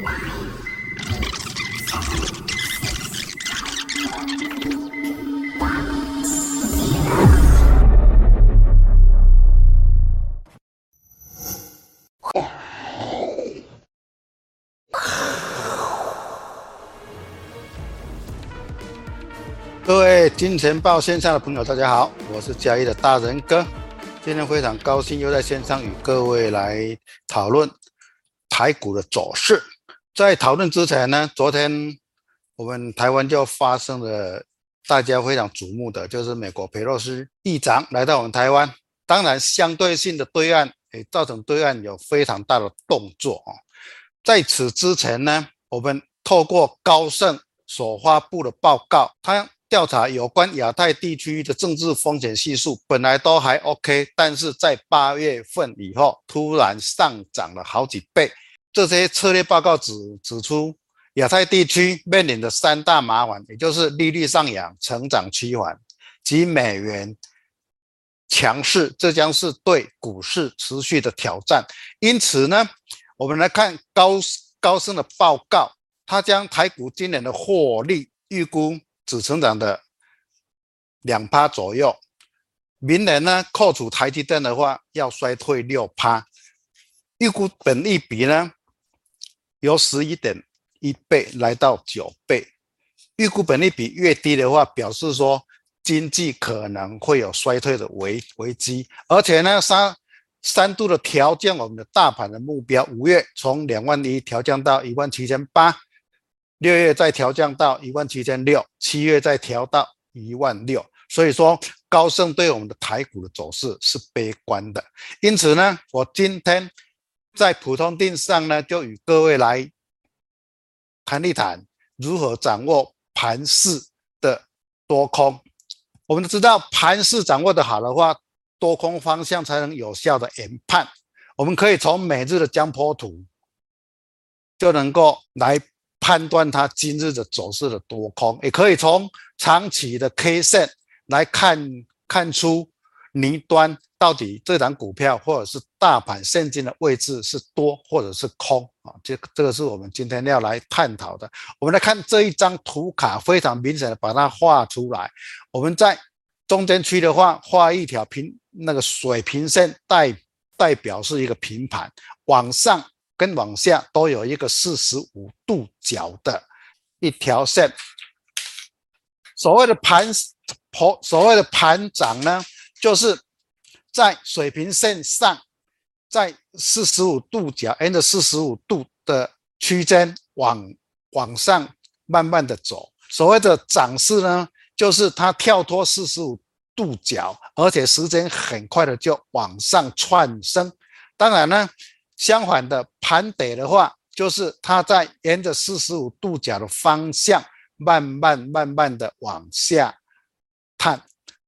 各位金钱豹线上的朋友，大家好，我是嘉义的大仁哥。今天非常高兴又在线上与各位来讨论台股的走势。在讨论之前呢，昨天我们台湾就发生了大家非常瞩目的，就是美国裴洛西议长来到我们台湾。当然，相对性的对岸也造成对岸有非常大的动作啊。在此之前呢，我们透过高盛所发布的报告，他。调查有关亚太地区的政治风险系数本来都还 OK，但是在八月份以后突然上涨了好几倍。这些策略报告指指出，亚太地区面临的三大麻烦，也就是利率上扬、成长趋缓及美元强势，这将是对股市持续的挑战。因此呢，我们来看高高盛的报告，他将台股今年的获利预估。只成长的两趴左右，明年呢，扣除台积电的话，要衰退六趴。预估本益比呢，由十一点一倍来到九倍。预估本利比越低的话，表示说经济可能会有衰退的危危机。而且呢，三三度的调降我们的大盘的目标，五月从两万一调降到一万七千八。六月再调降到一万七千六，七月再调到一万六，所以说高盛对我们的台股的走势是悲观的。因此呢，我今天在普通錠上呢，就与各位来谈一谈如何掌握盘势的多空。我们都知道，盘势掌握的好的话，多空方向才能有效的研判。我们可以从每日的江波图就能够来。判断它今日的走势的多空，也可以从长期的 K 线来看看出倪端到底这档股票或者是大盘现金的位置是多或者是空啊？这这个是我们今天要来探讨的。我们来看这一张图卡，非常明显的把它画出来。我们在中间区的话，画一条平那个水平线代代表是一个平盘往上。跟往下都有一个四十五度角的一条线。所谓的盘所谓的盘涨呢，就是在水平线上，在四十五度角沿着四十五度的区间往往上慢慢的走。所谓的涨势呢，就是它跳脱四十五度角，而且时间很快的就往上窜升。当然呢。相反的盘底的话，就是它在沿着四十五度角的方向，慢慢慢慢的往下探。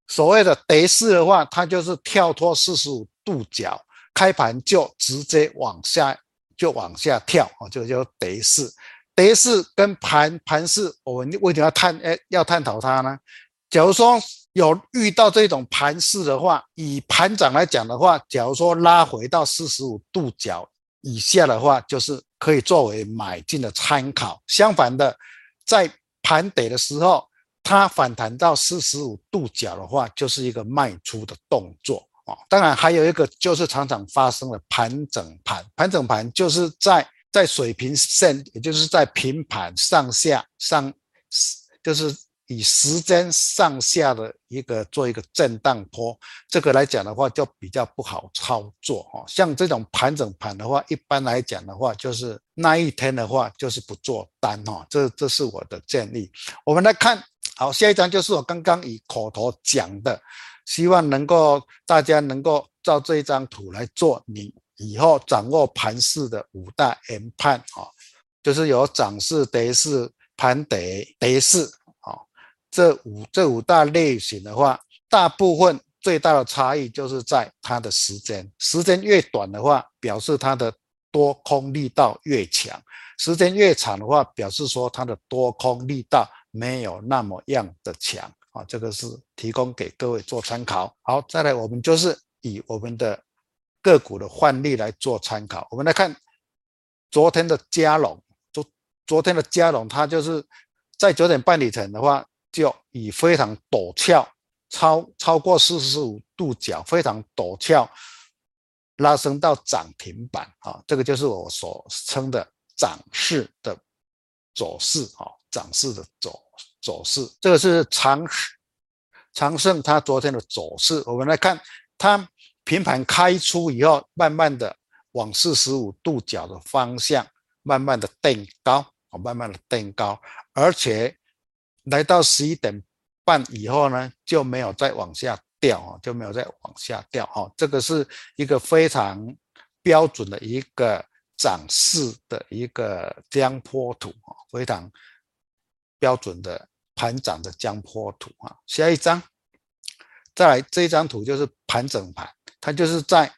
所谓的跌势的话，它就是跳脱四十五度角，开盘就直接往下就往下跳啊，这个叫跌势。跌势跟盘盘势，我们为什么要探诶要探讨它呢？假如说。有遇到这种盘势的话，以盘涨来讲的话，假如说拉回到四十五度角以下的话，就是可以作为买进的参考。相反的，在盘跌的时候，它反弹到四十五度角的话，就是一个卖出的动作啊。当然，还有一个就是常常发生的盘整盘，盘整盘就是在在水平线，也就是在平盘上下上，就是。以时间上下的一个做一个震荡波，这个来讲的话就比较不好操作哦。像这种盘整盘的话，一般来讲的话，就是那一天的话就是不做单哈。这这是我的建议。我们来看好下一张，就是我刚刚以口头讲的，希望能够大家能够照这一张图来做，你以后掌握盘势的五大研判啊，就是有涨势、跌势、盘跌、跌势啊。这五这五大类型的话，大部分最大的差异就是在它的时间，时间越短的话，表示它的多空力道越强；时间越长的话，表示说它的多空力道没有那么样的强啊。这个是提供给各位做参考。好，再来我们就是以我们的个股的换例来做参考。我们来看昨天的佳龙，昨昨天的佳龙，它就是在九点半以前的话，就以非常陡峭，超超过四十五度角，非常陡峭，拉升到涨停板啊，这个就是我所称的涨势的走势啊，涨势的走走势，这个是长长胜它昨天的走势，我们来看它平盘开出以后，慢慢的往四十五度角的方向慢慢的垫高，啊，慢慢的垫高，而且来到十一点半以后呢，就没有再往下掉啊，就没有再往下掉啊，这个是一个非常标准的一个涨势的一个江坡图啊，非常标准的盘涨的江坡图啊。下一张，再来这一张图就是盘整盘，它就是在。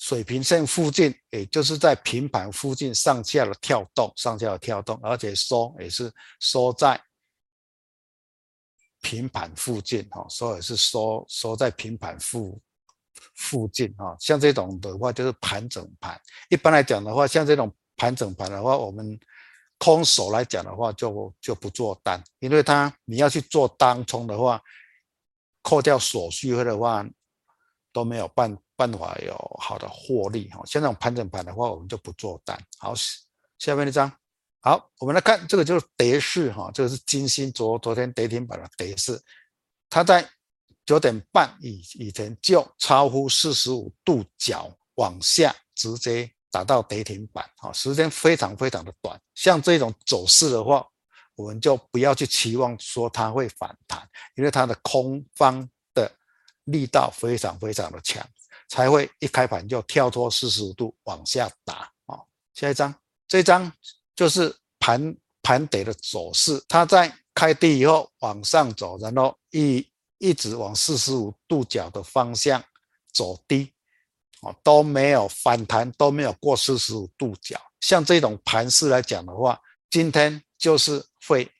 水平线附近，也就是在平盘附近上下的跳动，上下的跳动，而且收也是收在平盘附近，哈，收也是收收在平盘附附近，哈，像这种的话就是盘整盘。一般来讲的话，像这种盘整盘的话，我们空手来讲的话就，就不做单，因为他你要去做当冲的话，扣掉手续费的话。都没有办办法有好的获利哈，像这种盘整盘的话，我们就不做单。好，下面一张，好，我们来看这个就是跌势哈，这个是金星昨昨天跌停板的跌势，它在九点半以以前就超乎四十五度角往下直接打到跌停板哈，时间非常非常的短。像这种走势的话，我们就不要去期望说它会反弹，因为它的空方的。力道非常非常的强，才会一开盘就跳脱四十五度往下打啊！下一张，这张就是盘盘底的走势，它在开低以后往上走，然后一一直往四十五度角的方向走低，啊都没有反弹，都没有过四十五度角。像这种盘势来讲的话，今天就是会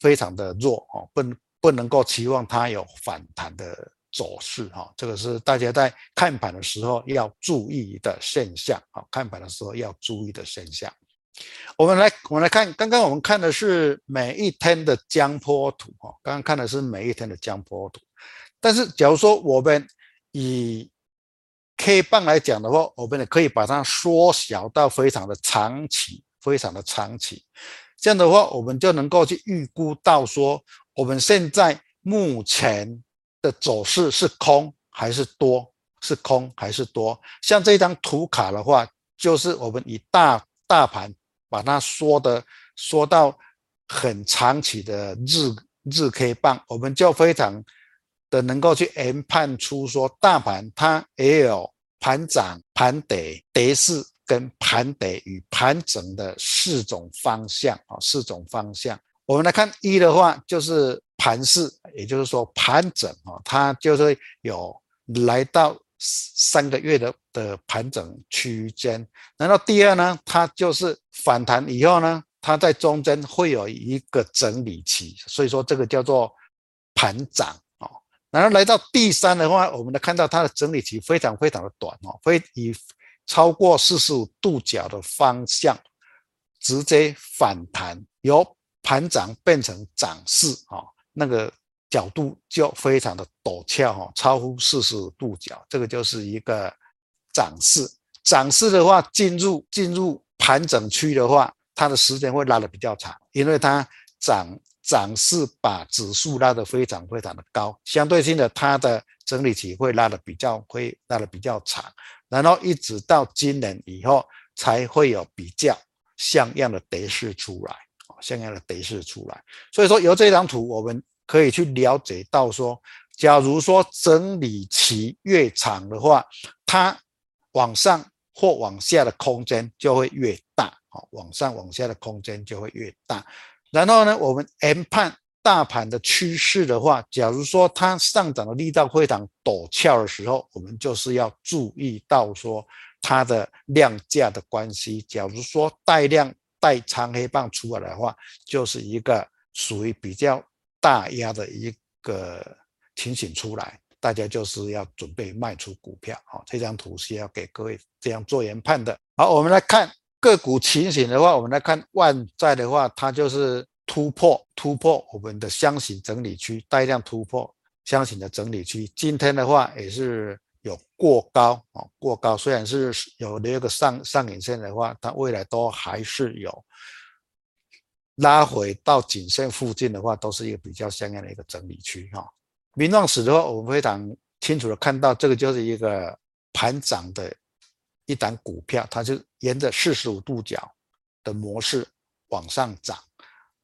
非常的弱哦，不不能够期望它有反弹的。走势哈，这个是大家在看盘的时候要注意的现象啊，看盘的时候要注意的现象。我们来，我们来看，刚刚我们看的是每一天的江波图哈，刚刚看的是每一天的江波图。但是，假如说我们以 K 棒来讲的话，我们也可以把它缩小到非常的长期，非常的长期。这样的话，我们就能够去预估到说，我们现在目前。的走势是空还是多？是空还是多？像这张图卡的话，就是我们以大大盘把它缩的缩到很长期的日日 K 棒，我们就非常的能够去研判出说，大盘它也有盘涨、盘跌、跌势跟盘跌与盘整的四种方向啊，四种方向。我们来看一的话，就是。盘势，也就是说盘整啊，它就是有来到三个月的的盘整区间。然后第二呢，它就是反弹以后呢，它在中间会有一个整理期，所以说这个叫做盘涨。然后来到第三的话，我们能看到它的整理期非常非常的短哦，会以超过四十五度角的方向直接反弹，由盘涨变成涨势啊。那个角度就非常的陡峭哈，超乎四十五度角，这个就是一个涨势。涨势的话，进入进入盘整区的话，它的时间会拉得比较长，因为它涨涨势把指数拉得非常非常的高，相对性的它的整理期会拉得比较会拉得比较长，然后一直到今年以后才会有比较像样的跌势出来。像样的跌势出来，所以说由这张图我们可以去了解到说，假如说整理期越长的话，它往上或往下的空间就会越大，好，往上往下的空间就会越大。然后呢，我们研判大盘的趋势的话，假如说它上涨的力道非常陡峭的时候，我们就是要注意到说它的量价的关系。假如说带量。带长黑棒出来的话，就是一个属于比较大压的一个情形出来，大家就是要准备卖出股票。好，这张图是要给各位这样做研判的。好，我们来看个股情形的话，我们来看万载的话，它就是突破突破我们的箱型整理区，带量突破箱型的整理区。今天的话也是有过高啊，过高，虽然是有那个上上影线的话，它未来都还是有拉回到颈线附近的话，都是一个比较像样的一个整理区哈。名创实的话，我们非常清楚的看到，这个就是一个盘涨的。一档股票，它就沿着四十五度角的模式往上涨。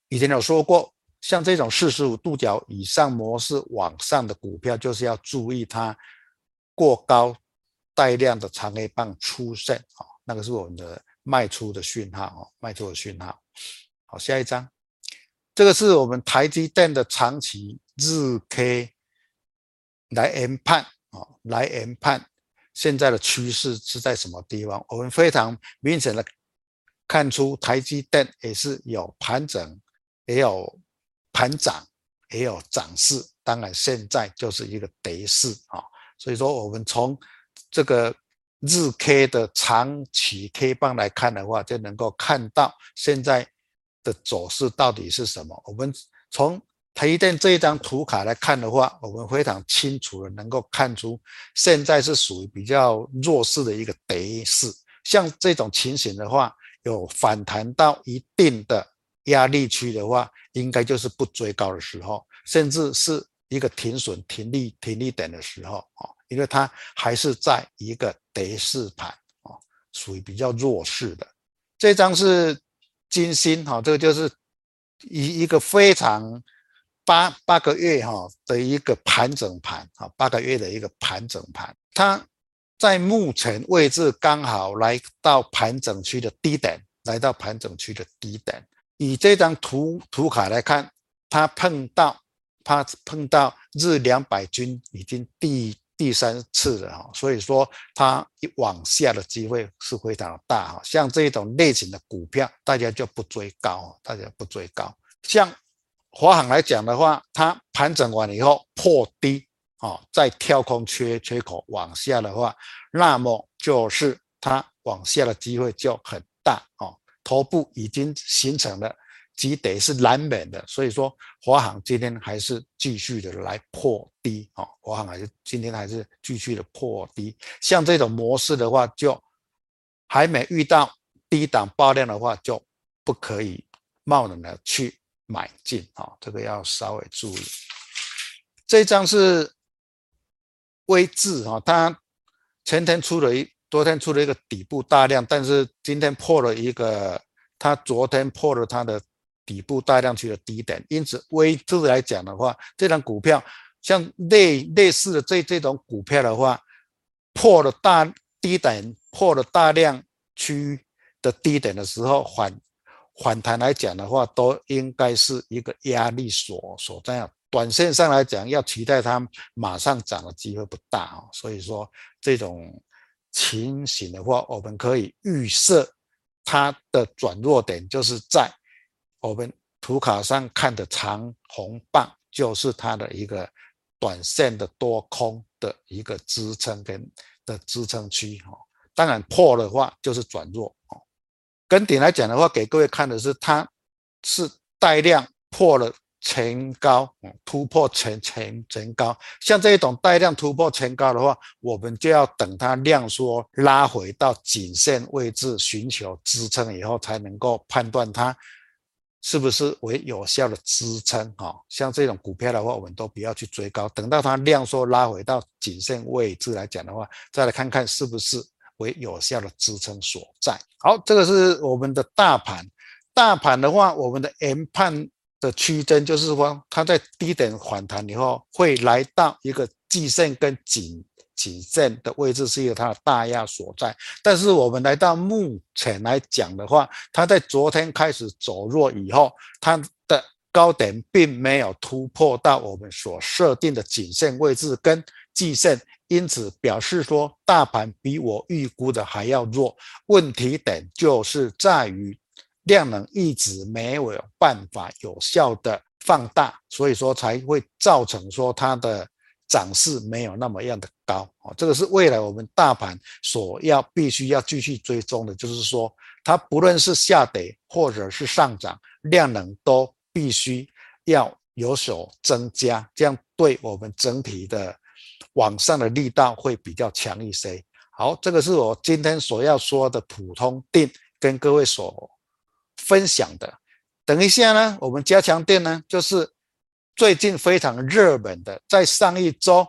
以前有说过，像这种四十五度角以上模式往上的股票，就是要注意它过高带量的长黑棒出现啊，那个是我们的卖出的讯号啊，卖出的讯号。好，下一张，这个是我们台积电的长期日 K 来研判啊，来研判。现在的趋势是在什么地方？我们非常明显的看出，台积电也是有盘整，也有盘涨，也有涨势。当然，现在就是一个跌势啊。所以说，我们从这个日 K 的长期 K 棒来看的话，就能够看到现在的走势到底是什么。我们从台积电这一张图卡来看的话，我们非常清楚的能够看出，现在是属于比较弱势的一个跌势。像这种情形的话，有反弹到一定的压力区的话，应该就是不追高的时候，甚至是一个停损、停利、停利点的时候啊，因为它还是在一个跌势盘啊，属于比较弱势的。这张是金星哈，这个就是一一个非常。八八个月哈的一个盘整盘啊，八个月的一个盘整盘，它在目前位置刚好来到盘整区的低点，来到盘整区的低点。以这张图图卡来看，它碰到它碰到日两百均已经第第三次了哈，所以说它一往下的机会是非常的大哈。像这种类型的股票，大家就不追高，大家不追高，像。华航来讲的话，它盘整完以后破低啊，再跳空缺缺口往下的话，那么就是它往下的机会就很大啊。头部已经形成了基底是难免的，所以说华航今天还是继续的来破低啊。华航还是今天还是继续的破低，像这种模式的话，就还没遇到低档爆量的话，就不可以贸然的去。买进啊，这个要稍微注意。这张是威致啊，它前天出了一，昨天出了一个底部大量，但是今天破了一个，它昨天破了它的底部大量区的低点，因此威致来讲的话，这张股票像类类似的这这种股票的话，破了大低点，破了大量区的低点的时候反。反弹来讲的话，都应该是一个压力所所在。短线上来讲，要期待它马上涨的机会不大啊。所以说，这种情形的话，我们可以预设它的转弱点就是在我们图卡上看的长红棒，就是它的一个短线的多空的一个支撑跟的支撑区哈。当然破的话就是转弱。跟顶来讲的话，给各位看的是，它是带量破了前高，突破前前前高。像这种带量突破前高的话，我们就要等它量缩拉回到颈线位置，寻求支撑以后，才能够判断它是不是为有效的支撑。哈，像这种股票的话，我们都不要去追高，等到它量缩拉回到颈线位置来讲的话，再来看看是不是。为有效的支撑所在。好，这个是我们的大盘。大盘的话，我们的研判的区间就是说，它在低点反弹以后，会来到一个季线跟颈颈线的位置，是一个它的大压所在。但是我们来到目前来讲的话，它在昨天开始走弱以后，它高点并没有突破到我们所设定的颈线位置跟季线。因此表示说，大盘比我预估的还要弱。问题点就是在于量能一直没有办法有效的放大，所以说才会造成说它的涨势没有那么样的高。这个是未来我们大盘所要必须要继续追踪的，就是说它不论是下跌或者是上涨，量能都必须要有所增加，这样对我们整体的往上的力道会比较强一些。好，这个是我今天所要说的普通电，跟各位所分享的。等一下呢，我们加强电呢，就是最近非常热门的，在上一周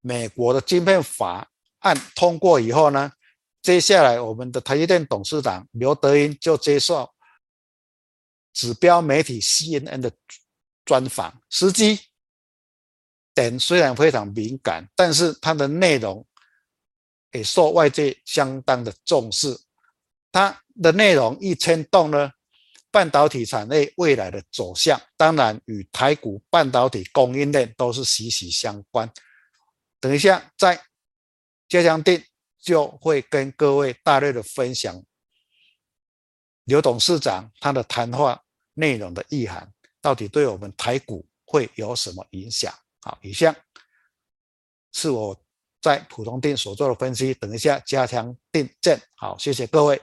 美国的晶片法案通过以后呢。接下来，我们的台积电董事长刘德音就接受指标媒体 CNN 的专访。时机点虽然非常敏感，但是它的内容也受外界相当的重视。它的内容一牵动呢，半导体产业未来的走向，当然与台股半导体供应链都是息息相关。等一下，在加强錠。就会跟各位大略的分享刘董事长他的谈话内容的意涵，到底对我们台股会有什么影响？好，以上是我在普通店所做的分析，等一下加强订正。好，谢谢各位。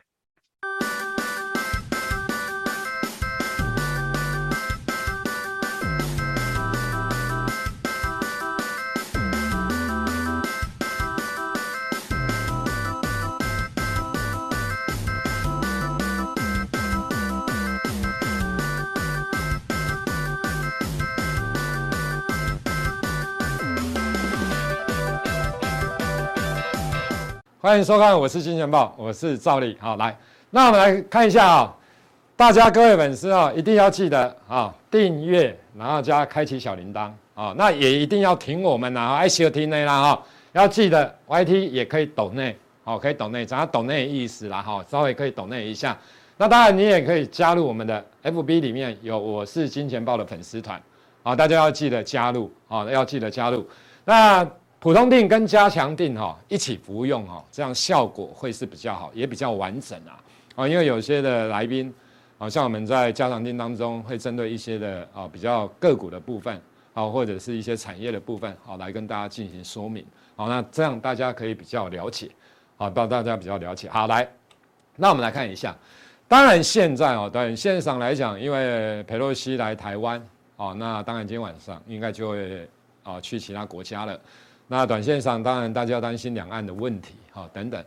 欢迎收看，我是金钱豹，我是赵力。好，来，那我们来看一下啊，大家各位粉丝啊，一定要记得啊，订阅，然后加开启小铃铛啊，那也一定要挺我们呐，爱惜听内啦哈，要记得 YT 也可以抖内，好，可以抖内，讲下抖内的意思啦哈，稍微可以抖内一下。那当然你也可以加入我们的 FB 里面有我是金钱豹的粉丝团啊，大家要记得加入啊，要记得加入。那。普通定跟加强定哈一起服用哈，这样效果会是比较好，也比较完整啊啊，因为有些的来宾啊，像我们在加强錠当中会针对一些的啊比较个股的部分啊，或者是一些产业的部分啊，来跟大家进行说明好，那这样大家可以比较了解啊，帮大家比较了解。好，来，那我们来看一下，当然现在哦，短线上来讲，因为佩洛西来台湾啊，那当然今天晚上应该就会啊去其他国家了。那短线上，当然大家要担心两岸的问题，哈等等。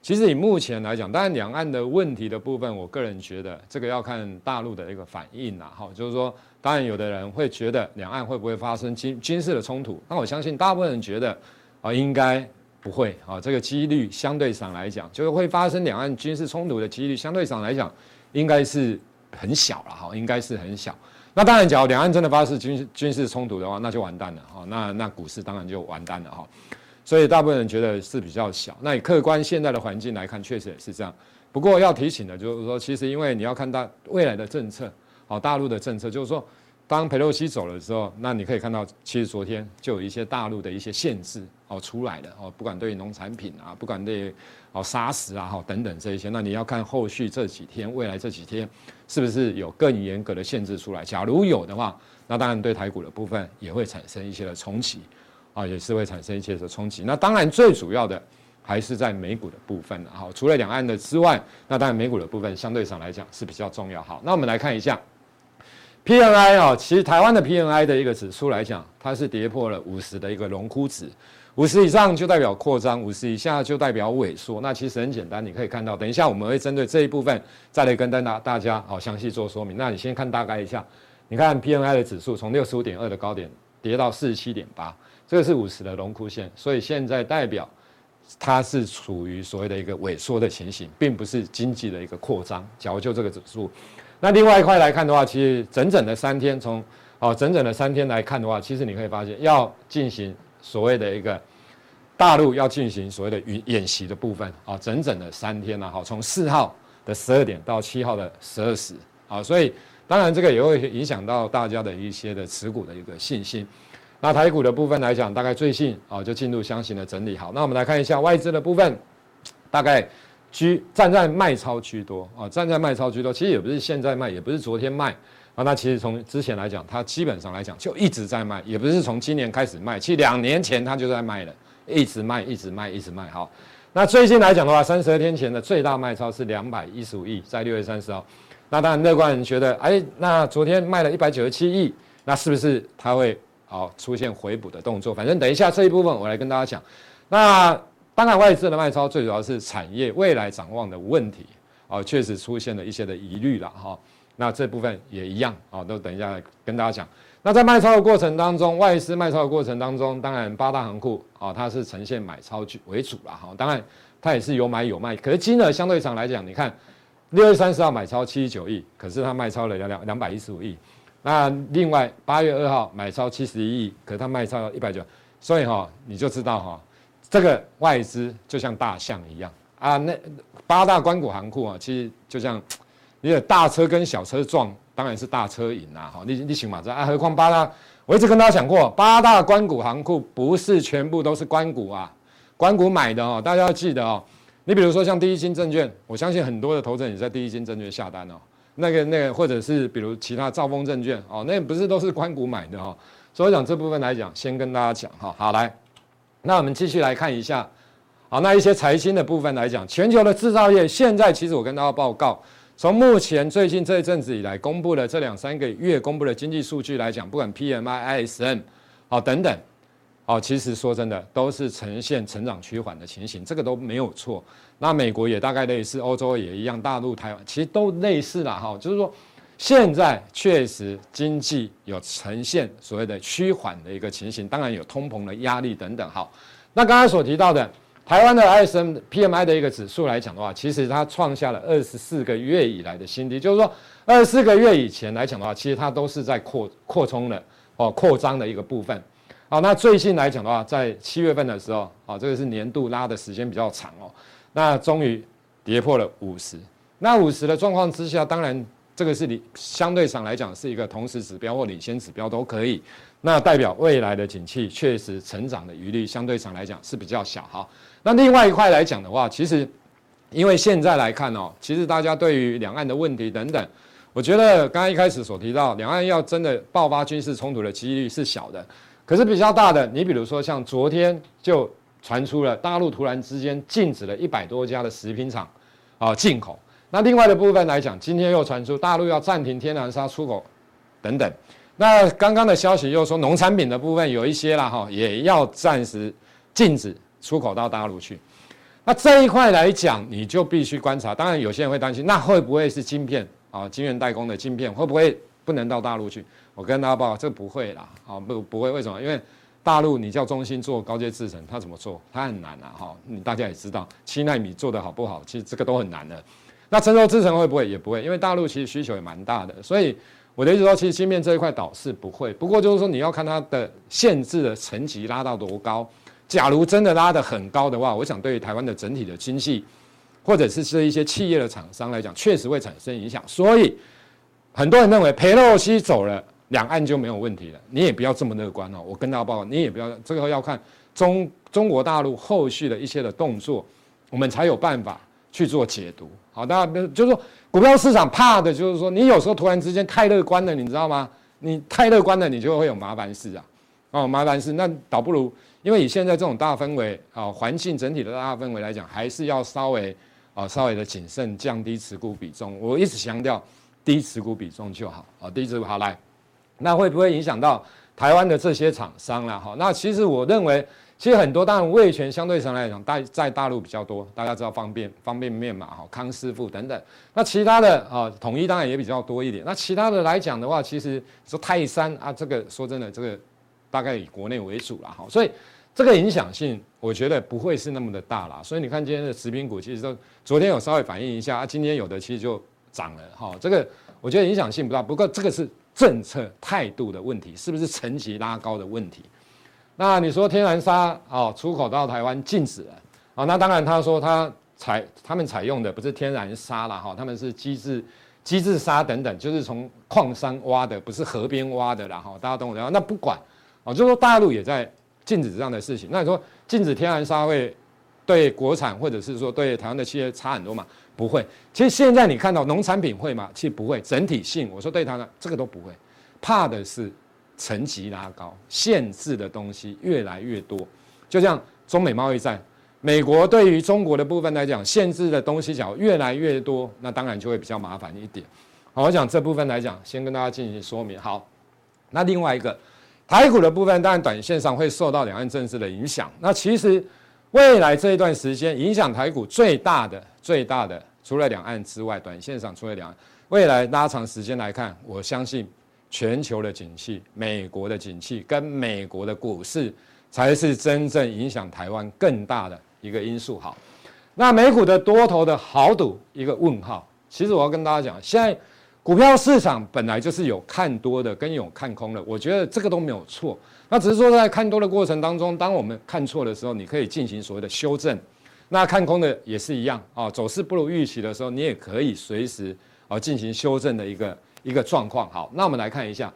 其实以目前来讲，当然两岸的问题的部分，我个人觉得这个要看大陆的一个反应呐，哈，就是说，当然有的人会觉得两岸会不会发生军军事的冲突，那我相信大部分人觉得啊，应该不会，啊，这个几率相对上来讲，就是会发生两岸军事冲突的几率相对上来讲，应该是很小了，哈，应该是很小。那当然，假如两岸真的发生军军事冲突的话，那就完蛋了哈。那那股市当然就完蛋了哈。所以大部分人觉得是比较小。那以客观现在的环境来看，确实也是这样。不过要提醒的就是说，其实因为你要看到未来的政策，好，大陆的政策就是说，当佩洛西走了之后，那你可以看到，其实昨天就有一些大陆的一些限制哦出来了哦，不管对农产品啊，不管对哦砂石啊哈等等这一些，那你要看后续这几天，未来这几天。是不是有更严格的限制出来？假如有的话，那当然对台股的部分也会产生一些的冲击，啊，也是会产生一些的冲击。那当然最主要的还是在美股的部分，好，除了两岸的之外，那当然美股的部分相对上来讲是比较重要。好，那我们来看一下 PMI 啊，其实台湾的 PMI 的一个指数来讲，它是跌破了五十的一个荣枯值。五十以上就代表扩张，五十以下就代表萎缩。那其实很简单，你可以看到，等一下我们会针对这一部分再来跟大大家好详细做说明。那你先看大概一下，你看 PMI 的指数从六十五点二的高点跌到四十七点八，这个是五十的荣枯线，所以现在代表它是处于所谓的一个萎缩的情形，并不是经济的一个扩张。假如就这个指数，那另外一块来看的话，其实整整的三天，从哦整整的三天来看的话，其实你可以发现要进行。所谓的一个大陆要进行所谓的演演习的部分啊，整整的三天了哈，从四号的十二点到七号的十二时啊，所以当然这个也会影响到大家的一些的持股的一个信心。那台股的部分来讲，大概最近啊就进入箱型的整理。好，那我们来看一下外资的部分，大概居站在卖超居多啊，站在卖超居多，其实也不是现在卖，也不是昨天卖。啊，那其实从之前来讲，它基本上来讲就一直在卖，也不是从今年开始卖，其实两年前它就在卖了，一直卖，一直卖，一直卖。好，那最近来讲的话，三十二天前的最大卖超是两百一十五亿，在六月三十号。那当然，乐观人觉得，哎，那昨天卖了一百九十七亿，那是不是它会好出现回补的动作？反正等一下这一部分我来跟大家讲。那当然，外资的卖超最主要是产业未来展望的问题，啊，确实出现了一些的疑虑了哈。那这部分也一样啊，都等一下跟大家讲。那在卖超的过程当中，外资卖超的过程当中，当然八大行库啊，它是呈现买超为主了哈。当然它也是有买有卖，可是金额相对上来讲，你看六月三十号买超七十九亿，可是它卖超了两两两百一十五亿。那另外八月二号买超七十一亿，可是它卖超了一百九，所以哈你就知道哈，这个外资就像大象一样啊。那八大官股行库啊，其实就像。你的大车跟小车撞，当然是大车赢啦。哈，你你行嘛？这啊，何况八大，我一直跟大家讲过，八大官股行库不是全部都是官股啊，官股买的哦，大家要记得哦。你比如说像第一金证券，我相信很多的投资人也在第一金证券下单哦。那个那个，或者是比如其他兆丰证券哦，那不是都是官股买的哦。所以讲这部分来讲，先跟大家讲哈。好，来，那我们继续来看一下。好，那一些财经的部分来讲，全球的制造业现在其实我跟大家报告。从目前最近这一阵子以来公布的这两三个月公布的经济数据来讲，不管 PMI、ISM，好等等，好，其实说真的都是呈现成长趋缓的情形，这个都没有错。那美国也大概类似，欧洲也一样，大陆、台湾其实都类似啦哈，就是说现在确实经济有呈现所谓的趋缓的一个情形，当然有通膨的压力等等。好，那刚才所提到的。台湾的 ISM PMI 的一个指数来讲的话，其实它创下了二十四个月以来的新低，就是说二十四个月以前来讲的话，其实它都是在扩扩充的哦，扩张的一个部分。好，那最近来讲的话，在七月份的时候，啊，这个是年度拉的时间比较长哦，那终于跌破了五十。那五十的状况之下，当然这个是你相对上来讲是一个同时指标或领先指标都可以，那代表未来的景气确实成长的余力相对上来讲是比较小哈。那另外一块来讲的话，其实，因为现在来看哦，其实大家对于两岸的问题等等，我觉得刚刚一开始所提到，两岸要真的爆发军事冲突的几率是小的，可是比较大的，你比如说像昨天就传出了大陆突然之间禁止了一百多家的食品厂啊进口，那另外的部分来讲，今天又传出大陆要暂停天然砂出口等等，那刚刚的消息又说农产品的部分有一些啦哈，也要暂时禁止。出口到大陆去，那这一块来讲，你就必须观察。当然，有些人会担心，那会不会是晶片啊？晶圆代工的晶片会不会不能到大陆去？我跟大家报，这不会啦，啊，不不会。为什么？因为大陆你叫中心做高阶制程，它怎么做？它很难啊，哈。你大家也知道，七纳米做得好不好？其实这个都很难的。那成熟制程会不会？也不会，因为大陆其实需求也蛮大的。所以我的意思说，其实芯片这一块倒是不会。不过就是说，你要看它的限制的层级拉到多高。假如真的拉得很高的话，我想对于台湾的整体的经济，或者是这一些企业的厂商来讲，确实会产生影响。所以很多人认为裴洛西走了，两岸就没有问题了。你也不要这么乐观哦。我跟大家报告，你也不要这个要看中中国大陆后续的一些的动作，我们才有办法去做解读。好，大家就是说股票市场怕的就是说，你有时候突然之间太乐观了，你知道吗？你太乐观了，你就会有麻烦事啊。哦，麻烦事，那倒不如。因为以现在这种大氛围啊，环境整体的大氛围来讲，还是要稍微啊稍微的谨慎，降低持股比重。我一直强调低持股比重就好啊，低持股好来，那会不会影响到台湾的这些厂商了？哈，那其实我认为，其实很多当然味全相对上来讲，大在大陆比较多，大家知道方便方便面嘛，哈，康师傅等等。那其他的啊，统一当然也比较多一点。那其他的来讲的话，其实说泰山啊，这个说真的，这个。大概以国内为主了哈，所以这个影响性我觉得不会是那么的大啦。所以你看今天的食品股其实都昨天有稍微反映一下啊，今天有的其实就涨了哈。这个我觉得影响性不大，不过这个是政策态度的问题，是不是层级拉高的问题？那你说天然砂啊出口到台湾禁止了啊？那当然他说他采他们采用的不是天然砂了哈，他们是机制机制砂等等，就是从矿山挖的，不是河边挖的啦哈。大家懂我的？那不管。哦，就说大陆也在禁止这样的事情。那你说禁止天然砂会对国产或者是说对台湾的企业差很多嘛？不会。其实现在你看到农产品会吗？其实不会。整体性，我说对它呢，这个都不会。怕的是层级拉高，限制的东西越来越多。就像中美贸易战，美国对于中国的部分来讲，限制的东西讲越来越多，那当然就会比较麻烦一点。好，我讲这部分来讲，先跟大家进行说明。好，那另外一个台股的部分，当然短线上会受到两岸政治的影响。那其实未来这一段时间，影响台股最大的、最大的，除了两岸之外，短线上除了两岸，未来拉长时间来看，我相信全球的景气、美国的景气跟美国的股市，才是真正影响台湾更大的。一个因素好，那美股的多头的豪赌一个问号。其实我要跟大家讲，现在股票市场本来就是有看多的跟有看空的，我觉得这个都没有错。那只是说在看多的过程当中，当我们看错的时候，你可以进行所谓的修正。那看空的也是一样啊，走势不如预期的时候，你也可以随时啊进行修正的一个一个状况。好，那我们来看一下，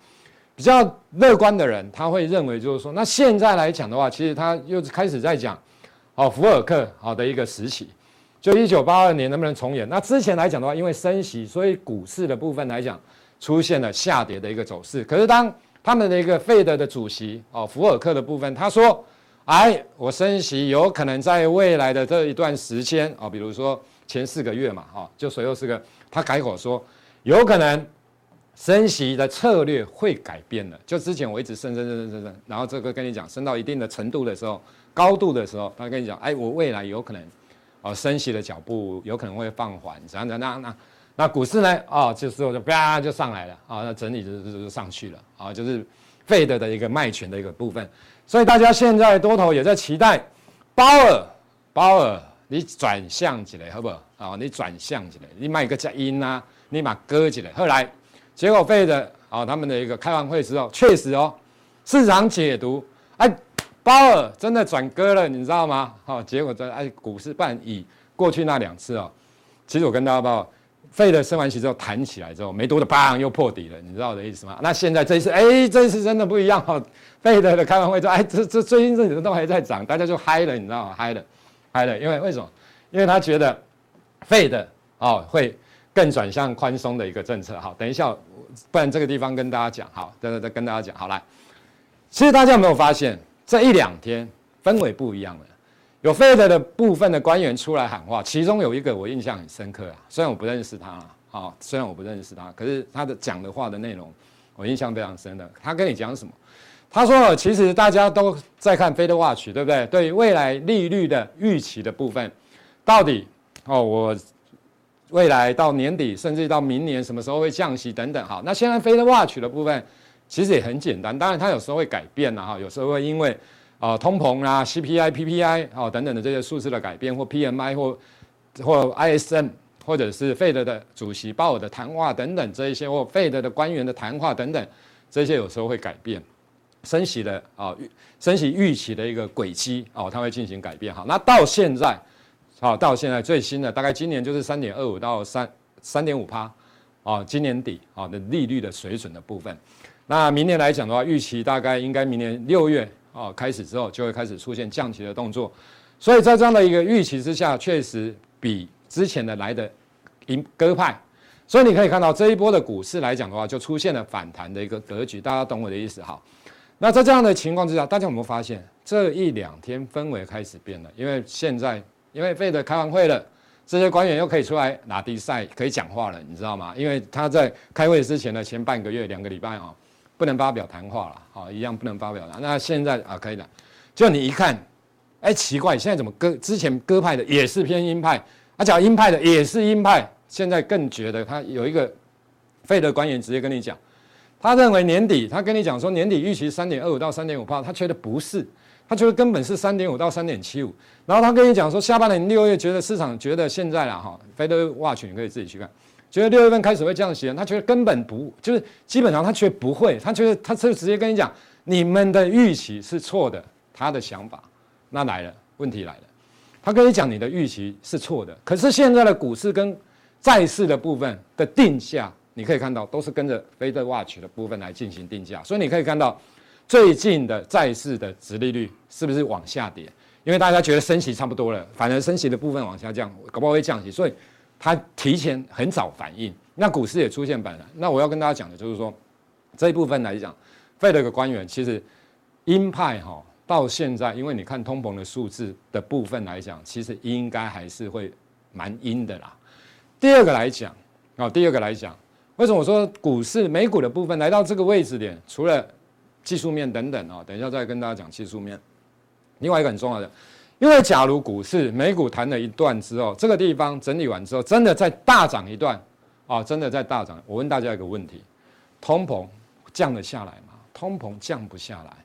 比较乐观的人他会认为就是说，那现在来讲的话，其实他又开始在讲。好，福尔克好的一个时期，就一九八二年能不能重演？那之前来讲的话，因为升息，所以股市的部分来讲出现了下跌的一个走势。可是当他们的一个费德的主席哦，福尔克的部分，他说：“哎，我升息有可能在未来的这一段时间哦，比如说前四个月嘛，哈，就随后四个，他改口说有可能升息的策略会改变了。就之前我一直升升升升升升，然后这个跟你讲升到一定的程度的时候。”高度的时候，他跟你讲，哎，我未来有可能，哦，升息的脚步有可能会放缓，怎样怎样，那那那股市呢？哦，就是就啪就上来了，啊，那整理就就就上去了，啊，就是费德的一个卖权的一个部分，所以大家现在多头也在期待鲍尔，鲍尔，你转向起来好不好？啊，你转向起来，你卖个佳音呐，你把割起来，后来结果费德啊，他们的一个开完会之后，确实哦，市场解读，哎。鲍尔真的转鸽了，你知道吗？好，结果在哎，股市半以过去那两次哦，其实我跟大家报，费德升完息之后弹起来之后，没多久，砰又破底了，你知道我的意思吗？那现在这一次，哎，这一次真的不一样哈，费德的开完会之后，哎，这这最近这几天都还在涨，大家就嗨了，你知道吗？嗨了，嗨了，因为为什么？因为他觉得费德哦会更转向宽松的一个政策。好，等一下，不然这个地方跟大家讲，好，再再跟大家讲，好来，其实大家有没有发现？这一两天氛围不一样了，有费德的部分的官员出来喊话，其中有一个我印象很深刻啊，虽然我不认识他啊，虽然我不认识他，可是他的讲的话的内容我印象非常深的。他跟你讲什么？他说，其实大家都在看 Fed Watch，对不对？对未来利率的预期的部分，到底哦，我未来到年底甚至到明年什么时候会降息等等。好，那现在 Fed Watch 的部分。其实也很简单，当然它有时候会改变呐哈，有时候会因为啊通膨啊 CPI、PPI 啊等等的这些数字的改变，或 PMI 或或 ISM，或者是费德的主席鲍尔的谈话等等这一些，或费德的官员的谈话等等，这些有时候会改变升息的啊升息预期的一个轨迹哦，它会进行改变哈。那到现在好，到现在最新的大概今年就是三点二五到三三点五趴啊，今年底啊的利率的水准的部分。那明年来讲的话，预期大概应该明年六月啊开始之后，就会开始出现降息的动作。所以在这样的一个预期之下，确实比之前的来的鹰鸽派。所以你可以看到这一波的股市来讲的话，就出现了反弹的一个格局。大家懂我的意思哈？那在这样的情况之下，大家有没有发现这一两天氛围开始变了？因为现在因为费德开完会了，这些官员又可以出来拿比赛，可以讲话了，你知道吗？因为他在开会之前的前半个月、两个礼拜啊。不能发表谈话了，好，一样不能发表了。那现在啊，可以了。就你一看，哎，奇怪，现在怎么鸽之前鸽派的也是偏鹰派，啊，讲鹰派的也是鹰派，现在更觉得他有一个费德官员直接跟你讲，他认为年底，他跟你讲说年底预期三点二五到三点五八，他觉得不是，他觉得根本是三点五到三点七五。然后他跟你讲说下半年六月觉得市场觉得现在了哈，费德 Watch 你可以自己去看。觉得六月份开始会降息，他觉得根本不就是基本上他觉得不会，他觉得他就直接跟你讲，你们的预期是错的，他的想法，那来了问题来了，他跟你讲你的预期是错的，可是现在的股市跟债市的部分的定价，你可以看到都是跟着 Fed Watch 的部分来进行定价，所以你可以看到最近的债市的殖利率是不是往下跌？因为大家觉得升息差不多了，反而升息的部分往下降，搞不好会降息，所以。它提前很早反应，那股市也出现反弹。那我要跟大家讲的就是说，这一部分来讲，费德的官员其实鹰派哈到现在，因为你看通膨的数字的部分来讲，其实应该还是会蛮阴的啦。第二个来讲，啊，第二个来讲，为什么我说股市美股的部分来到这个位置点，除了技术面等等啊，等一下再跟大家讲技术面。另外一个很重要的，因为假如股市美股弹了一段之后，这个地方整理完之后，真的再大涨一段啊，真的再大涨，我问大家一个问题：通膨降得下来吗？通膨降不下来。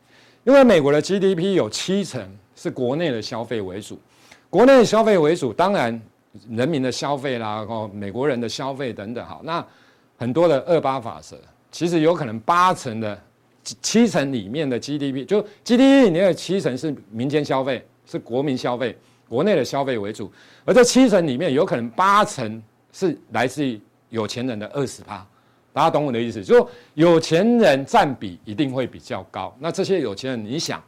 因为美国的 GDP 有七成是国内的消费为主，国内的消费为主，当然人民的消费啦，哦，美国人的消费等等，好，那很多的二八法则，其实有可能八成的七成里面的 GDP，就 GDP 里面的七成是民间消费，是国民消费，国内的消费为主，而这七成里面有可能八成是来自于有钱人的二十趴。大家懂我的意思，就有钱人占比一定会比较高。那这些有钱人，你想，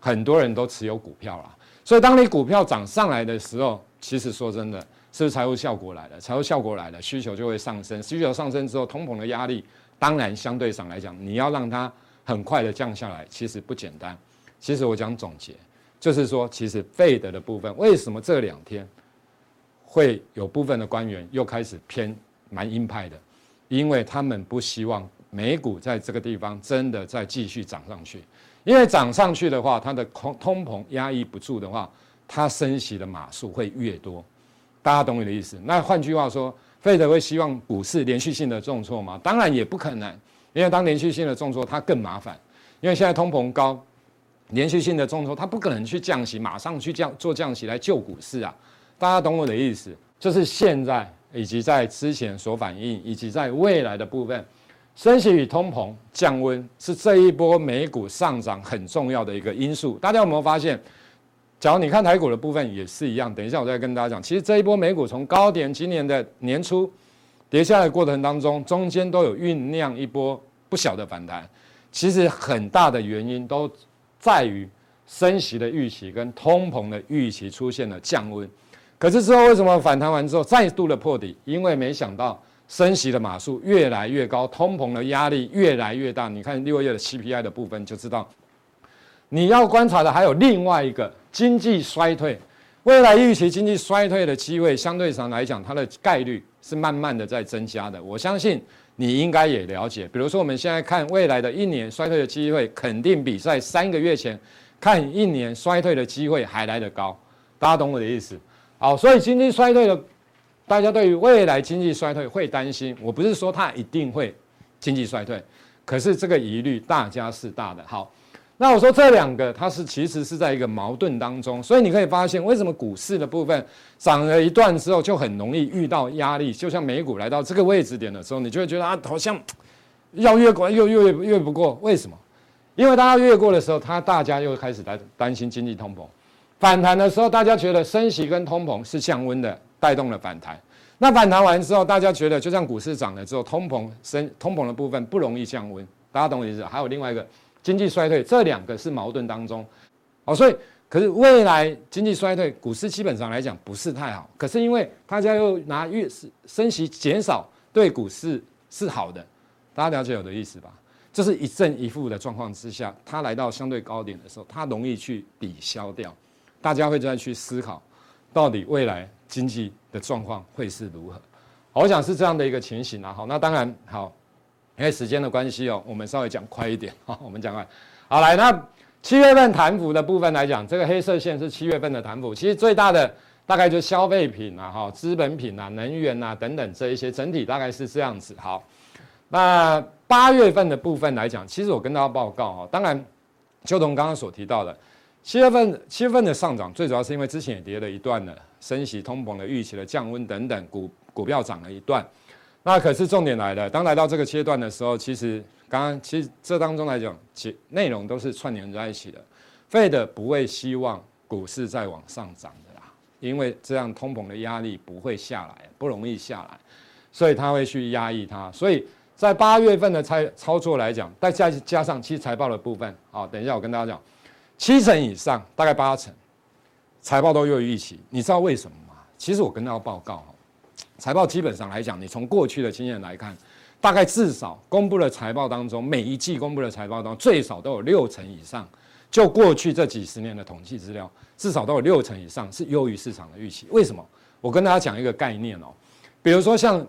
很多人都持有股票啦，所以当你股票涨上来的时候，其实说真的，是不是财务效果来了？财务效果来了，需求就会上升。需求上升之后，通膨的压力当然相对上来讲，你要让它很快的降下来，其实不简单。其实我讲总结，就是说，其实费德的部分，为什么这两天会有部分的官员又开始偏蛮鹰派的？因为他们不希望美股在这个地方真的再继续涨上去，因为涨上去的话，它的通通膨压抑不住的话，它升息的码数会越多。大家懂我的意思？那换句话说，费德会希望股市连续性的重挫吗？当然也不可能，因为当连续性的重挫，它更麻烦。因为现在通膨高，连续性的重挫，它不可能去降息，马上去降做降息来救股市啊。大家懂我的意思？就是现在。以及在之前所反映，以及在未来的部分，升息与通膨降温是这一波美股上涨很重要的一个因素。大家有没有发现？假如你看台股的部分也是一样。等一下我再跟大家讲，其实这一波美股从高点今年的年初跌下来的过程当中，中间都有酝酿一波不小的反弹。其实很大的原因都在于升息的预期跟通膨的预期出现了降温。可是之后为什么反弹完之后再度的破底？因为没想到升息的码数越来越高，通膨的压力越来越大。你看六月的 CPI 的部分就知道。你要观察的还有另外一个经济衰退，未来预期经济衰退的机会相对上来讲，它的概率是慢慢的在增加的。我相信你应该也了解。比如说我们现在看未来的一年衰退的机会，肯定比在三个月前看一年衰退的机会还来得高。大家懂我的意思？好，所以经济衰退的，大家对于未来经济衰退会担心。我不是说它一定会经济衰退，可是这个疑虑大家是大的。好，那我说这两个它是其实是在一个矛盾当中，所以你可以发现为什么股市的部分涨了一段之后就很容易遇到压力，就像美股来到这个位置点的时候，你就会觉得啊，好像要越过又越越不过。为什么？因为大家越过的时候，它大家又开始担担心经济通膨。反弹的时候，大家觉得升息跟通膨是降温的，带动了反弹。那反弹完之后，大家觉得就像股市涨了之后，通膨升通膨的部分不容易降温。大家懂我意思？还有另外一个经济衰退，这两个是矛盾当中。哦，所以可是未来经济衰退，股市基本上来讲不是太好。可是因为大家又拿越是升息减少，对股市是好的。大家了解我的意思吧？这是一正一负的状况之下，它来到相对高点的时候，它容易去抵消掉。大家会再去思考，到底未来经济的状况会是如何？好我想是这样的一个情形啊。好，那当然好，因为时间的关系哦，我们稍微讲快一点。好，我们讲快。好，来，那七月份弹幅的部分来讲，这个黑色线是七月份的弹幅。其实最大的大概就消费品啊、哈资本品啊、能源啊等等这一些，整体大概是这样子。好，那八月份的部分来讲，其实我跟大家报告哈，当然就同刚刚所提到的。七月份，七月份的上涨最主要是因为之前也跌了一段了，升息、通膨的预期的降温等等，股股票涨了一段。那可是重点来了，当来到这个阶段的时候，其实刚刚其实这当中来讲，其内容都是串联在一起的。Fed 不会希望股市再往上涨的啦，因为这样通膨的压力不会下来，不容易下来，所以他会去压抑它。所以在八月份的操操作来讲，再加加上其实财报的部分，好，等一下我跟大家讲。七成以上，大概八成，财报都优于预期。你知道为什么吗？其实我跟大家报告，财报基本上来讲，你从过去的经验来看，大概至少公布的财报当中，每一季公布的财报当中，最少都有六成以上，就过去这几十年的统计资料，至少都有六成以上是优于市场的预期。为什么？我跟大家讲一个概念哦，比如说像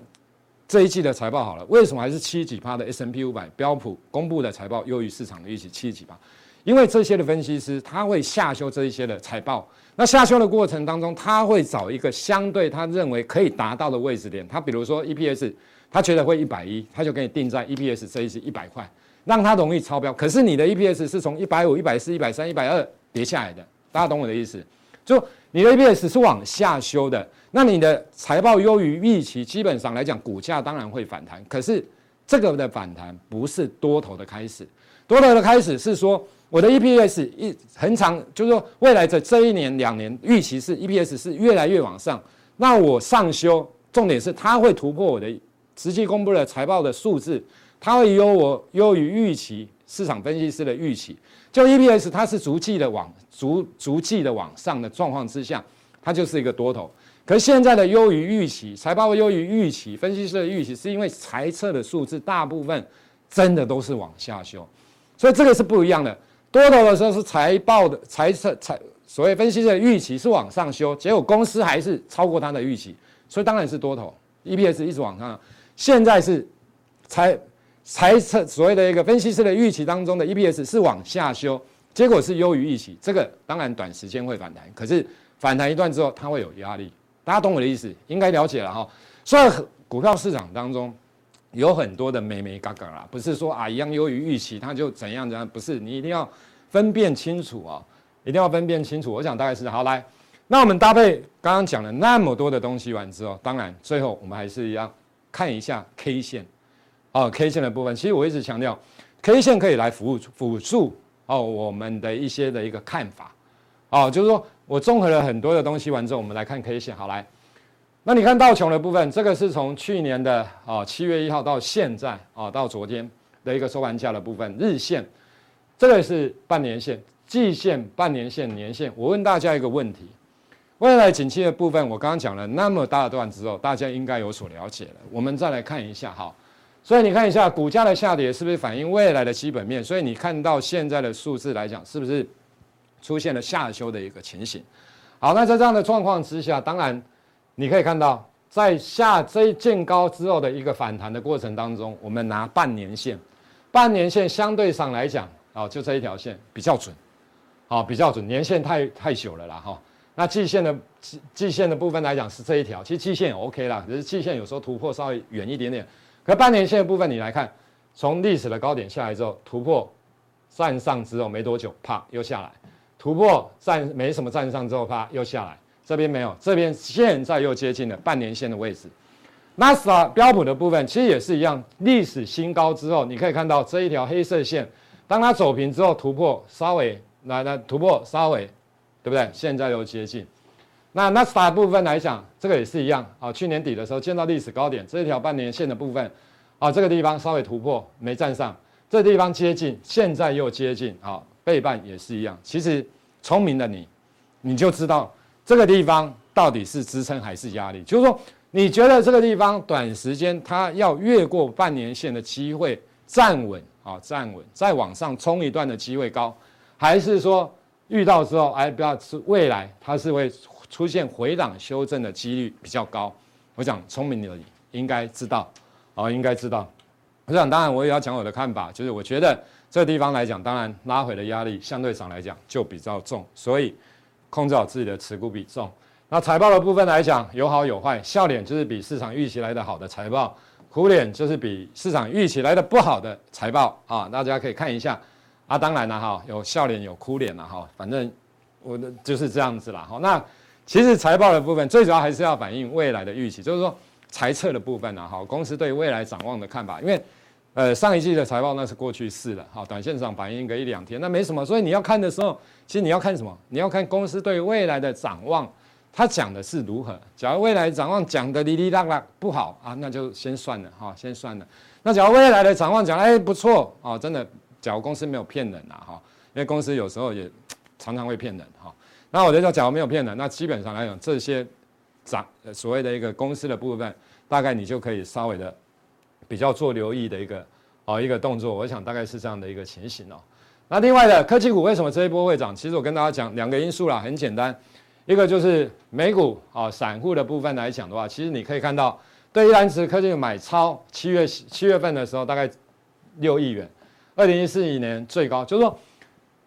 这一季的财报好了，为什么还是七几趴的 S&P 五百标普公布的财报优于市场的预期七几趴？因为这些的分析师他会下修这一些的财报，那下修的过程当中，他会找一个相对他认为可以达到的位置点。他比如说 EPS，他觉得会一百一，他就给你定在 EPS 这一次一百块，让他容易超标。可是你的 EPS 是从一百五、一百四、一百三、一百二跌下来的，大家懂我的意思？就你的 EPS 是往下修的，那你的财报优于预期，基本上来讲，股价当然会反弹。可是这个的反弹不是多头的开始，多头的开始是说。我的 EPS 一很长，就是说未来的这一年两年预期是 EPS 是越来越往上。那我上修，重点是它会突破我的实际公布的财报的数字，它会优我优于预期，市场分析师的预期。就 EPS 它是逐季的往逐逐季的往上的状况之下，它就是一个多头。可现在的优于预期，财报优于预期，分析师的预期是因为财测的数字大部分真的都是往下修，所以这个是不一样的。多头的时候是财报的财测财所谓分析师的预期是往上修，结果公司还是超过他的预期，所以当然是多头，EPS 一直往上。现在是财财测所谓的一个分析师的预期当中的 EPS 是往下修，结果是优于预期，这个当然短时间会反弹，可是反弹一段之后它会有压力，大家懂我的意思，应该了解了哈。所以股票市场当中。有很多的眉眉嘎嘎啦，不是说啊一样优于预期，它就怎样怎样，不是，你一定要分辨清楚啊，一定要分辨清楚。我想大概是好来，那我们搭配刚刚讲了那么多的东西完之后，当然最后我们还是要看一下 K 线，哦，K 线的部分，其实我一直强调，K 线可以来辅辅助哦我们的一些的一个看法，哦，就是说我综合了很多的东西完之后，我们来看 K 线，好来。那你看道琼的部分，这个是从去年的啊七月一号到现在啊到昨天的一个收盘价的部分，日线，这个是半年线、季线、半年线、年线。我问大家一个问题：未来景气的部分，我刚刚讲了那么大段之后，大家应该有所了解了。我们再来看一下哈，所以你看一下股价的下跌是不是反映未来的基本面？所以你看到现在的数字来讲，是不是出现了下修的一个情形？好，那在这样的状况之下，当然。你可以看到，在下这一见高之后的一个反弹的过程当中，我们拿半年线，半年线相对上来讲，啊，就这一条线比较准，啊，比较准，年线太太久了啦，哈。那季线的季季线的部分来讲是这一条，其实季线也 OK 啦，只是季线有时候突破稍微远一点点。可半年线的部分你来看，从历史的高点下来之后，突破站上之后没多久，啪又下来，突破站没什么站上之后，啪又下来。这边没有，这边现在又接近了半年线的位置。纳斯达标普的部分其实也是一样，历史新高之后，你可以看到这一条黑色线，当它走平之后突破，稍微来来突破，稍微，对不对？现在又接近。那纳斯达部分来讲，这个也是一样啊。去年底的时候见到历史高点，这一条半年线的部分啊，这个地方稍微突破，没站上，这地方接近，现在又接近啊，背半也是一样。其实聪明的你，你就知道。这个地方到底是支撑还是压力？就是说，你觉得这个地方短时间它要越过半年线的机会站稳啊，站稳再往上冲一段的机会高，还是说遇到之后哎，不要是未来它是会出现回档修正的几率比较高？我想聪明的你应该知道啊，应该知道。我想当然我也要讲我的看法，就是我觉得这个地方来讲，当然拉回的压力相对上来讲就比较重，所以。控制好自己的持股比重。那财报的部分来讲，有好有坏。笑脸就是比市场预期来的好的财报，苦脸就是比市场预期来的不好的财报啊。大家可以看一下啊。当然了哈，有笑脸有哭脸了哈。反正我的就是这样子了哈。那其实财报的部分最主要还是要反映未来的预期，就是说财测的部分呢，哈，公司对未来展望的看法，因为。呃，上一季的财报那是过去式了，好，短线上反映个一两天，那没什么。所以你要看的时候，其实你要看什么？你要看公司对未来的展望，他讲的是如何。假如未来展望讲的哩哩啦啦不好啊，那就先算了哈，先算了。那假如未来的展望讲哎不错啊，真的，假如公司没有骗人呐哈，因为公司有时候也常常会骗人哈。那我觉得假如没有骗人，那基本上来讲这些涨所谓的一个公司的部分，大概你就可以稍微的。比较做留意的一个哦一个动作，我想大概是这样的一个情形哦。那另外的科技股为什么这一波会涨？其实我跟大家讲两个因素啦，很简单，一个就是美股啊，散户的部分来讲的话，其实你可以看到，对一篮子科技股买超，七月七月份的时候大概六亿元，二零一四年最高，就是说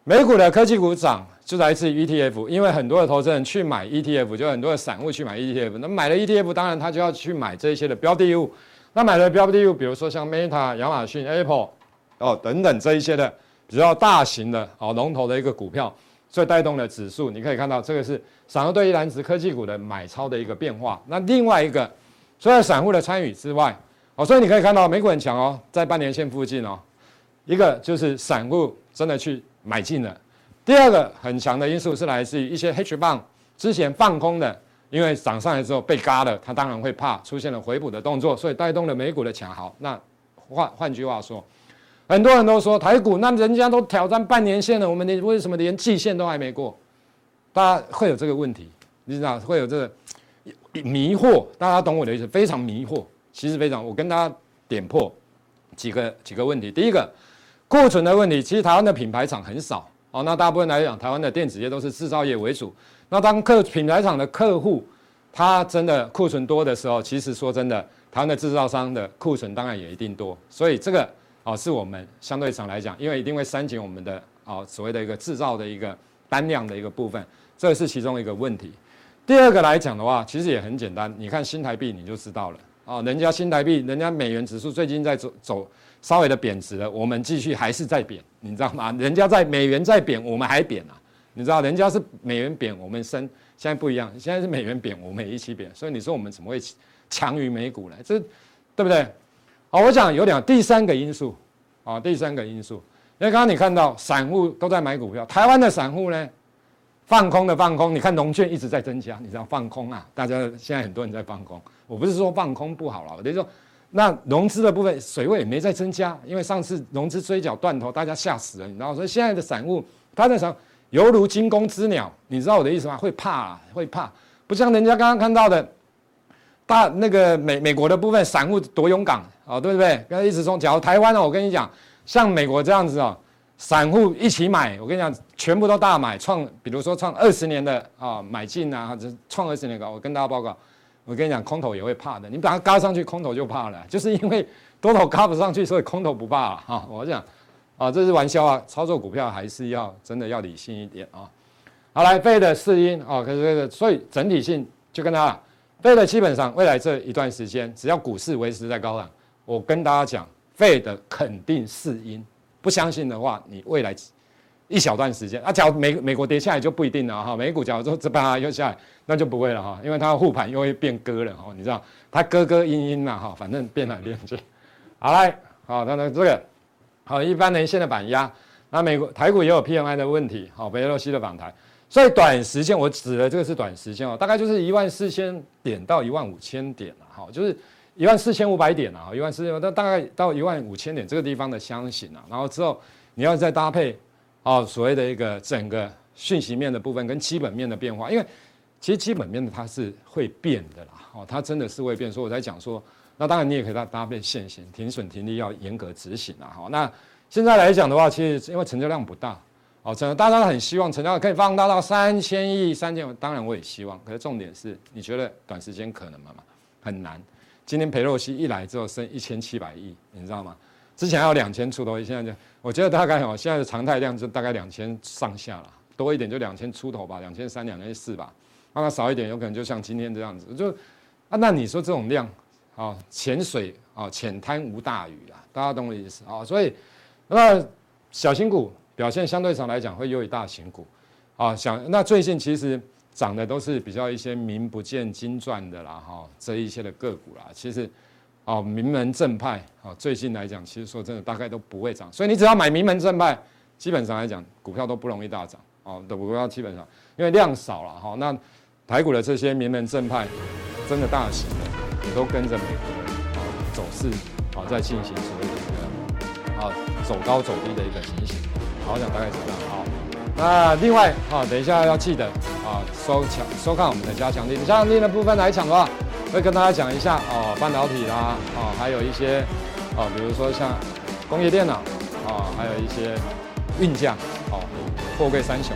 美股的科技股涨，就来自于 ETF，因为很多的投资人去买 ETF，就很多的散户去买 ETF，那买了 ETF，当然他就要去买这些的标的物，那买了标的物，比如说像 Meta、亚马逊、Apple 哦等等这一些的。比较大型的啊龙头的一个股票，所以带动了指数。你可以看到这个是散户对一篮子科技股的买超的一个变化。那另外一个，除了散户的参与之外，哦，所以你可以看到美股很强哦，在半年线附近哦。一个就是散户真的去买进了。第二个很强的因素是来自于一些 hedge fund 之前放空的，因为涨上来之后被嘎了，它当然会怕出现了回补的动作，所以带动了美股的强。好，那换换句话说。很多人都说台股，那人家都挑战半年线了，我们连为什么连季线都还没过？大家会有这个问题，你知道会有这个迷惑，大家懂我的意思？非常迷惑，其实非常。我跟大家点破几个几个问题。第一个，库存的问题，其实台湾的品牌厂很少哦。那大部分来讲，台湾的电子业都是制造业为主。那当客品牌厂的客户他真的库存多的时候，其实说真的，台湾的制造商的库存当然也一定多。所以这个。哦，是我们相对上来讲，因为一定会删减我们的哦所谓的一个制造的一个单量的一个部分，这是其中一个问题。第二个来讲的话，其实也很简单，你看新台币你就知道了。哦，人家新台币，人家美元指数最近在走走稍微的贬值了，我们继续还是在贬，你知道吗？人家在美元在贬，我们还贬啊，你知道？人家是美元贬，我们升，现在不一样，现在是美元贬，我们也一起贬，所以你说我们怎么会强于美股呢？这对不对？好，我想有两第三个因素，啊，第三个因素，因为刚刚你看到散户都在买股票，台湾的散户呢，放空的放空，你看融券一直在增加，你知道放空啊，大家现在很多人在放空，我不是说放空不好了，我等于说那融资的部分水位没在增加，因为上次融资追缴断头，大家吓死了，你知道，所以现在的散户他在想犹如惊弓之鸟，你知道我的意思吗？会怕啊，会怕，不像人家刚刚看到的。大那个美美国的部分散户多勇敢啊，对不对？刚才一直说，假如台湾呢，我跟你讲，像美国这样子啊，散户一起买，我跟你讲，全部都大买创，比如说创二十年的啊买进啊，或者创二十年高，我跟大家报告，我跟你讲，空头也会怕的，你把它高上去，空头就怕了，就是因为多头高不上去，所以空头不怕了哈。我讲啊，这是玩笑啊，操作股票还是要真的要理性一点啊。好，来费的四因啊，可是这个，所以整体性就跟他。Fed 基本上未来这一段时间，只要股市维持在高档，我跟大家讲废的肯定是鹰。不相信的话，你未来一小段时间，啊，假如美美国跌下来就不一定了哈。美股假如说这把又下来，那就不会了哈，因为它护盘又会变鸽了哈。你知道，它鸽鸽鹰鹰呐哈，反正变来变去。好来，好，那那这个好，一般年线的板压，那美国台股也有 PMI 的问题，好，北洛西的访台。所以短时间，我指的这个是短时间哦，大概就是一万四千点到一万五千点了，哈，就是一万四千五百点啊，一万四千，那大概到一万五千点这个地方的箱型啊，然后之后你要再搭配啊所谓的一个整个讯息面的部分跟基本面的变化，因为其实基本面的它是会变的啦，哦，它真的是会变，所以我在讲说，那当然你也可以搭搭配线型，停损停利要严格执行啊，好，那现在来讲的话，其实因为成交量不大。哦，真的，大家都很希望成交量可以放大到三千亿、三千，当然我也希望。可是重点是，你觉得短时间可能吗？很难。今天裴洛西一来之后，升一千七百亿，你知道吗？之前还有两千出头，现在就我觉得大概哦，现在的常态量就大概两千上下了，多一点就两千出头吧，两千三、两千四吧。那少一点，有可能就像今天这样子，就啊，那你说这种量啊，浅水啊，浅滩无大鱼啊，大家懂我的意思啊？所以那小型股。表现相对上来讲会优于大型股，啊，想那最近其实涨的都是比较一些名不见经传的啦，哈，这一些的个股啦，其实，哦，名门正派，啊，最近来讲，其实说真的，大概都不会涨，所以你只要买名门正派，基本上来讲，股票都不容易大涨，哦，的股票基本上因为量少了，哈，那台股的这些名门正派，真的大型的，也都跟着美国的啊走势，啊，在进行所谓的一个啊走高走低的一个情形。好，我想大概是这样。好，那另外啊，等一下要记得啊，收抢收看我们的加强錠。加强力的部分来讲的话，会跟大家讲一下哦，半导体啦，啊，还有一些啊，比如说像工业电脑啊，还有一些运价啊，货柜三雄。